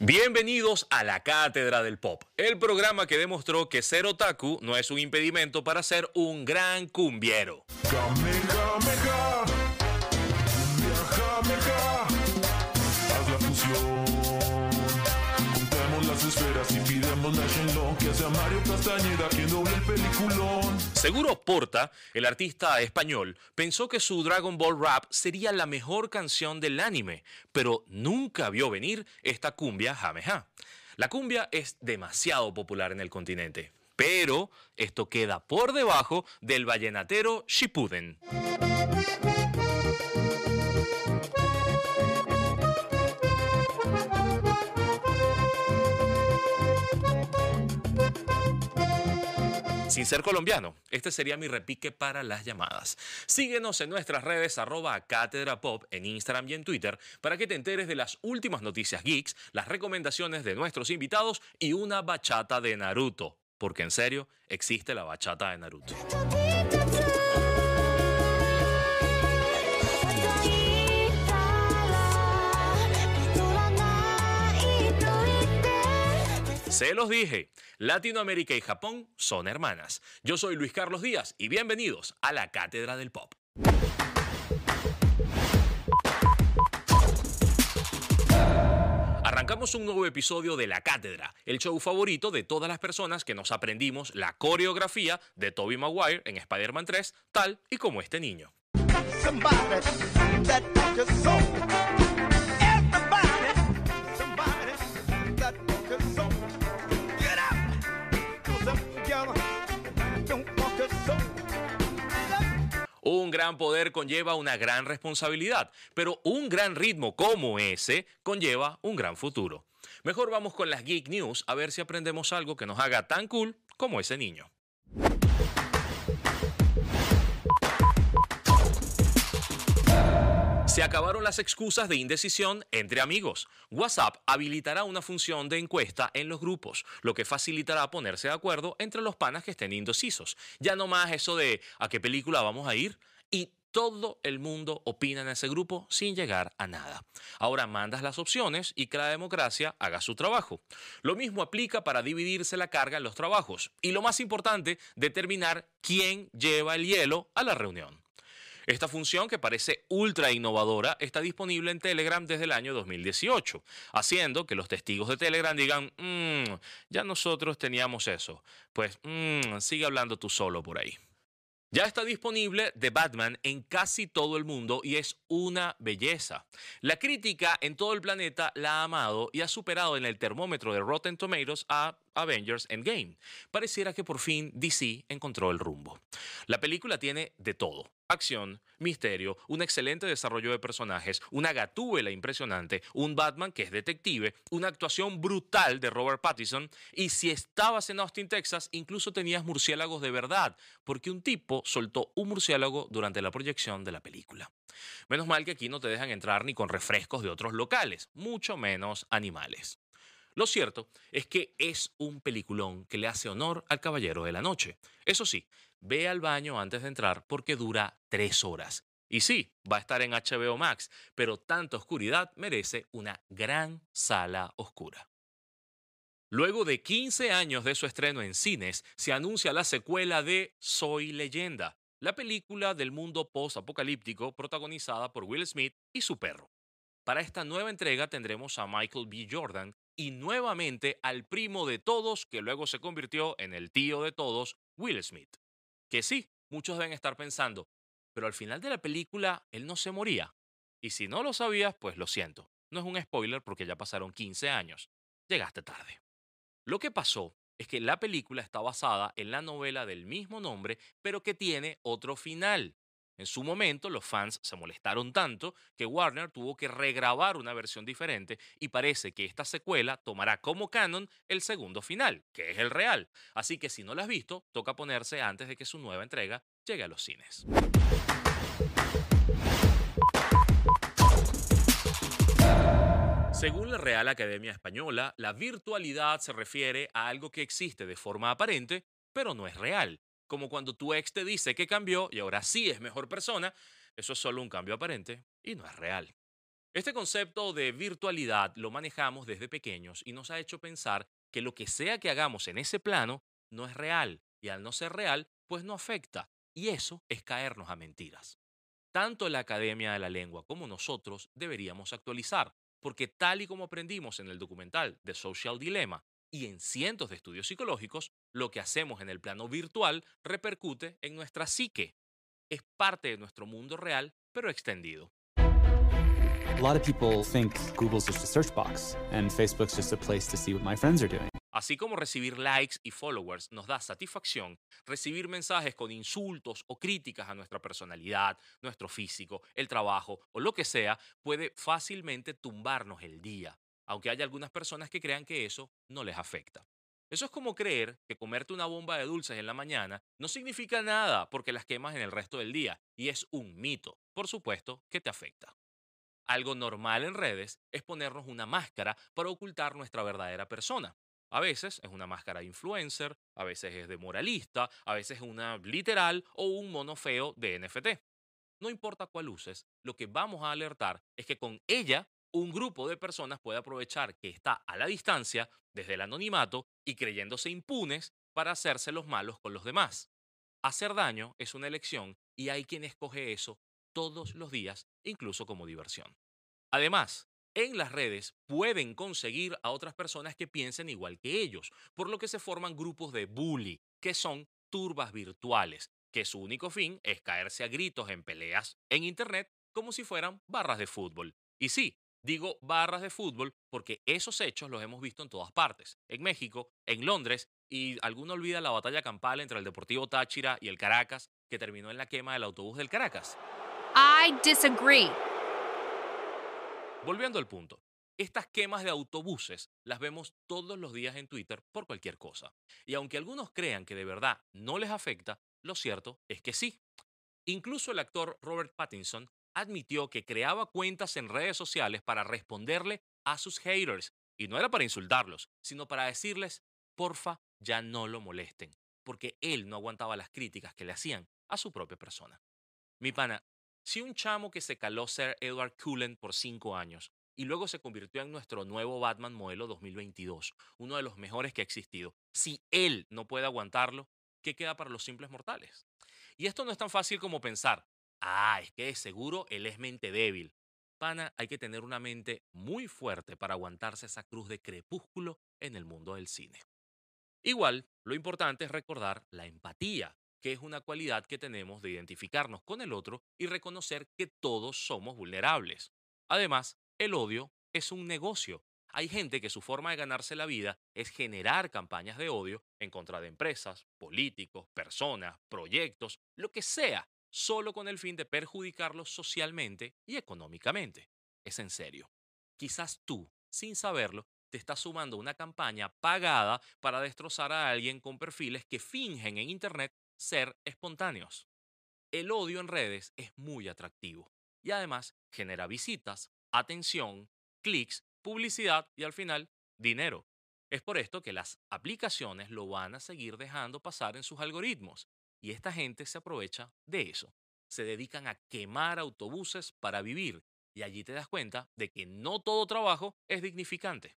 Bienvenidos a la Cátedra del Pop, el programa que demostró que ser otaku no es un impedimento para ser un gran cumbiero. Seguro Porta, el artista español, pensó que su Dragon Ball Rap sería la mejor canción del anime, pero nunca vio venir esta cumbia Jameja. La cumbia es demasiado popular en el continente, pero esto queda por debajo del vallenatero Shippuden. Sin ser colombiano, este sería mi repique para las llamadas. Síguenos en nuestras redes arroba Cátedra Pop en Instagram y en Twitter para que te enteres de las últimas noticias geeks, las recomendaciones de nuestros invitados y una bachata de Naruto. Porque en serio, existe la bachata de Naruto. Se los dije, Latinoamérica y Japón son hermanas. Yo soy Luis Carlos Díaz y bienvenidos a la Cátedra del Pop. Arrancamos un nuevo episodio de La Cátedra, el show favorito de todas las personas que nos aprendimos la coreografía de Tobey Maguire en Spider-Man 3, tal y como este niño. Gran poder conlleva una gran responsabilidad, pero un gran ritmo como ese conlleva un gran futuro. Mejor vamos con las Geek News a ver si aprendemos algo que nos haga tan cool como ese niño. Se acabaron las excusas de indecisión entre amigos. WhatsApp habilitará una función de encuesta en los grupos, lo que facilitará ponerse de acuerdo entre los panas que estén indecisos. Ya no más eso de a qué película vamos a ir todo el mundo opina en ese grupo sin llegar a nada. Ahora mandas las opciones y que la democracia haga su trabajo. Lo mismo aplica para dividirse la carga en los trabajos. Y lo más importante, determinar quién lleva el hielo a la reunión. Esta función, que parece ultra innovadora, está disponible en Telegram desde el año 2018, haciendo que los testigos de Telegram digan, "Mm, ya nosotros teníamos eso. Pues mm, sigue hablando tú solo por ahí. Ya está disponible The Batman en casi todo el mundo y es una belleza. La crítica en todo el planeta la ha amado y ha superado en el termómetro de Rotten Tomatoes a Avengers Endgame. Pareciera que por fin DC encontró el rumbo. La película tiene de todo. Acción, misterio, un excelente desarrollo de personajes, una gatúbela impresionante, un Batman que es detective, una actuación brutal de Robert Pattinson y si estabas en Austin, Texas, incluso tenías murciélagos de verdad, porque un tipo soltó un murciélago durante la proyección de la película. Menos mal que aquí no te dejan entrar ni con refrescos de otros locales, mucho menos animales. Lo cierto es que es un peliculón que le hace honor al Caballero de la Noche. Eso sí, ve al baño antes de entrar porque dura tres horas. Y sí, va a estar en HBO Max, pero tanta oscuridad merece una gran sala oscura. Luego de 15 años de su estreno en cines, se anuncia la secuela de Soy leyenda, la película del mundo post-apocalíptico protagonizada por Will Smith y su perro. Para esta nueva entrega tendremos a Michael B. Jordan y nuevamente al primo de todos, que luego se convirtió en el tío de todos, Will Smith. Que sí, muchos deben estar pensando, pero al final de la película él no se moría. Y si no lo sabías, pues lo siento. No es un spoiler porque ya pasaron 15 años. Llegaste tarde. Lo que pasó es que la película está basada en la novela del mismo nombre, pero que tiene otro final. En su momento, los fans se molestaron tanto que Warner tuvo que regrabar una versión diferente y parece que esta secuela tomará como canon el segundo final, que es el real. Así que si no lo has visto, toca ponerse antes de que su nueva entrega llegue a los cines. Según la Real Academia Española, la virtualidad se refiere a algo que existe de forma aparente, pero no es real. Como cuando tu ex te dice que cambió y ahora sí es mejor persona, eso es solo un cambio aparente y no es real. Este concepto de virtualidad lo manejamos desde pequeños y nos ha hecho pensar que lo que sea que hagamos en ese plano no es real y al no ser real, pues no afecta. Y eso es caernos a mentiras. Tanto la Academia de la Lengua como nosotros deberíamos actualizar, porque tal y como aprendimos en el documental The Social Dilemma y en cientos de estudios psicológicos, lo que hacemos en el plano virtual repercute en nuestra psique. Es parte de nuestro mundo real, pero extendido. A lot of people think Google's just a search box and Facebook's just a place to see what my friends are doing. Así como recibir likes y followers nos da satisfacción, recibir mensajes con insultos o críticas a nuestra personalidad, nuestro físico, el trabajo o lo que sea puede fácilmente tumbarnos el día, aunque haya algunas personas que crean que eso no les afecta. Eso es como creer que comerte una bomba de dulces en la mañana no significa nada porque las quemas en el resto del día, y es un mito, por supuesto, que te afecta. Algo normal en redes es ponernos una máscara para ocultar nuestra verdadera persona. A veces es una máscara influencer, a veces es de moralista, a veces es una literal o un mono feo de NFT. No importa cuál uses, lo que vamos a alertar es que con ella un grupo de personas puede aprovechar que está a la distancia, desde el anonimato, y creyéndose impunes para hacerse los malos con los demás. Hacer daño es una elección y hay quien escoge eso todos los días, incluso como diversión. Además, en las redes pueden conseguir a otras personas que piensen igual que ellos, por lo que se forman grupos de bully, que son turbas virtuales, que su único fin es caerse a gritos en peleas en Internet como si fueran barras de fútbol. Y sí, digo barras de fútbol porque esos hechos los hemos visto en todas partes, en México, en Londres, y alguno olvida la batalla campal entre el Deportivo Táchira y el Caracas, que terminó en la quema del autobús del Caracas. I disagree. Volviendo al punto, estas quemas de autobuses las vemos todos los días en Twitter por cualquier cosa. Y aunque algunos crean que de verdad no les afecta, lo cierto es que sí. Incluso el actor Robert Pattinson admitió que creaba cuentas en redes sociales para responderle a sus haters. Y no era para insultarlos, sino para decirles, porfa, ya no lo molesten, porque él no aguantaba las críticas que le hacían a su propia persona. Mi pana, si un chamo que se caló ser Edward Cullen por cinco años y luego se convirtió en nuestro nuevo Batman modelo 2022, uno de los mejores que ha existido, si él no puede aguantarlo, ¿qué queda para los simples mortales? Y esto no es tan fácil como pensar, ah, es que de seguro él es mente débil. Pana, hay que tener una mente muy fuerte para aguantarse esa cruz de crepúsculo en el mundo del cine. Igual, lo importante es recordar la empatía, que es una cualidad que tenemos de identificarnos con el otro y reconocer que todos somos vulnerables. Además, el odio es un negocio. Hay gente que su forma de ganarse la vida es generar campañas de odio en contra de empresas, políticos, personas, proyectos, lo que sea, solo con el fin de perjudicarlos socialmente y económicamente. Es en serio. Quizás tú, sin saberlo, te estás sumando una campaña pagada para destrozar a alguien con perfiles que fingen en Internet ser espontáneos. El odio en redes es muy atractivo y además genera visitas, atención, clics, publicidad y al final dinero. Es por esto que las aplicaciones lo van a seguir dejando pasar en sus algoritmos y esta gente se aprovecha de eso. Se dedican a quemar autobuses para vivir y allí te das cuenta de que no todo trabajo es dignificante.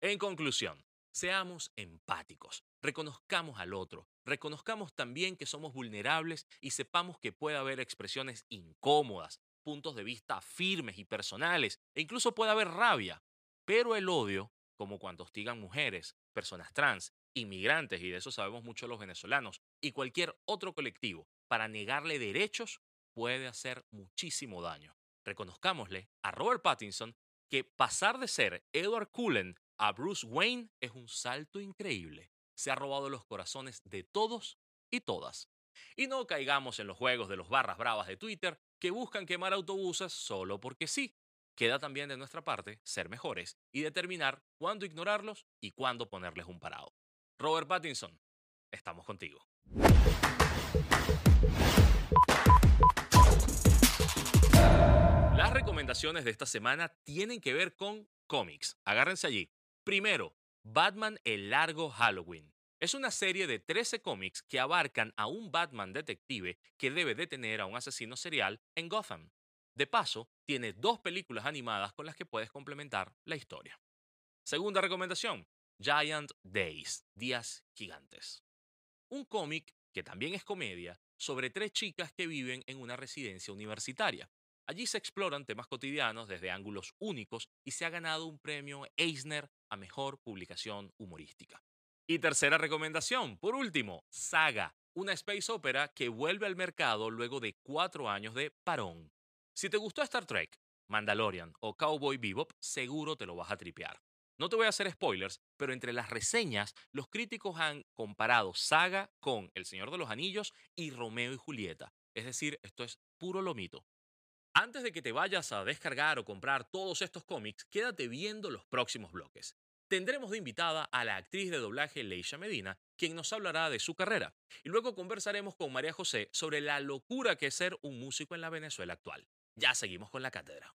En conclusión, seamos empáticos, reconozcamos al otro, reconozcamos también que somos vulnerables y sepamos que puede haber expresiones incómodas, puntos de vista firmes y personales, e incluso puede haber rabia. Pero el odio, como cuando hostigan mujeres, personas trans, inmigrantes, y de eso sabemos mucho los venezolanos, y cualquier otro colectivo, para negarle derechos, puede hacer muchísimo daño. Reconozcámosle a Robert Pattinson que pasar de ser Edward Cullen a Bruce Wayne es un salto increíble se ha robado los corazones de todos y todas. Y no caigamos en los juegos de los barras bravas de Twitter que buscan quemar autobuses solo porque sí. Queda también de nuestra parte ser mejores y determinar cuándo ignorarlos y cuándo ponerles un parado. Robert Pattinson, estamos contigo. Las recomendaciones de esta semana tienen que ver con cómics. Agárrense allí. Primero, Batman el largo Halloween. Es una serie de 13 cómics que abarcan a un Batman detective que debe detener a un asesino serial en Gotham. De paso, tiene dos películas animadas con las que puedes complementar la historia. Segunda recomendación, Giant Days, Días Gigantes. Un cómic que también es comedia sobre tres chicas que viven en una residencia universitaria. Allí se exploran temas cotidianos desde ángulos únicos y se ha ganado un premio Eisner a Mejor Publicación Humorística. Y tercera recomendación, por último, Saga, una space opera que vuelve al mercado luego de cuatro años de parón. Si te gustó Star Trek, Mandalorian o Cowboy Bebop, seguro te lo vas a tripear. No te voy a hacer spoilers, pero entre las reseñas, los críticos han comparado Saga con El Señor de los Anillos y Romeo y Julieta. Es decir, esto es puro lomito. Antes de que te vayas a descargar o comprar todos estos cómics, quédate viendo los próximos bloques. Tendremos de invitada a la actriz de doblaje Leisha Medina, quien nos hablará de su carrera. Y luego conversaremos con María José sobre la locura que es ser un músico en la Venezuela actual. Ya seguimos con la cátedra.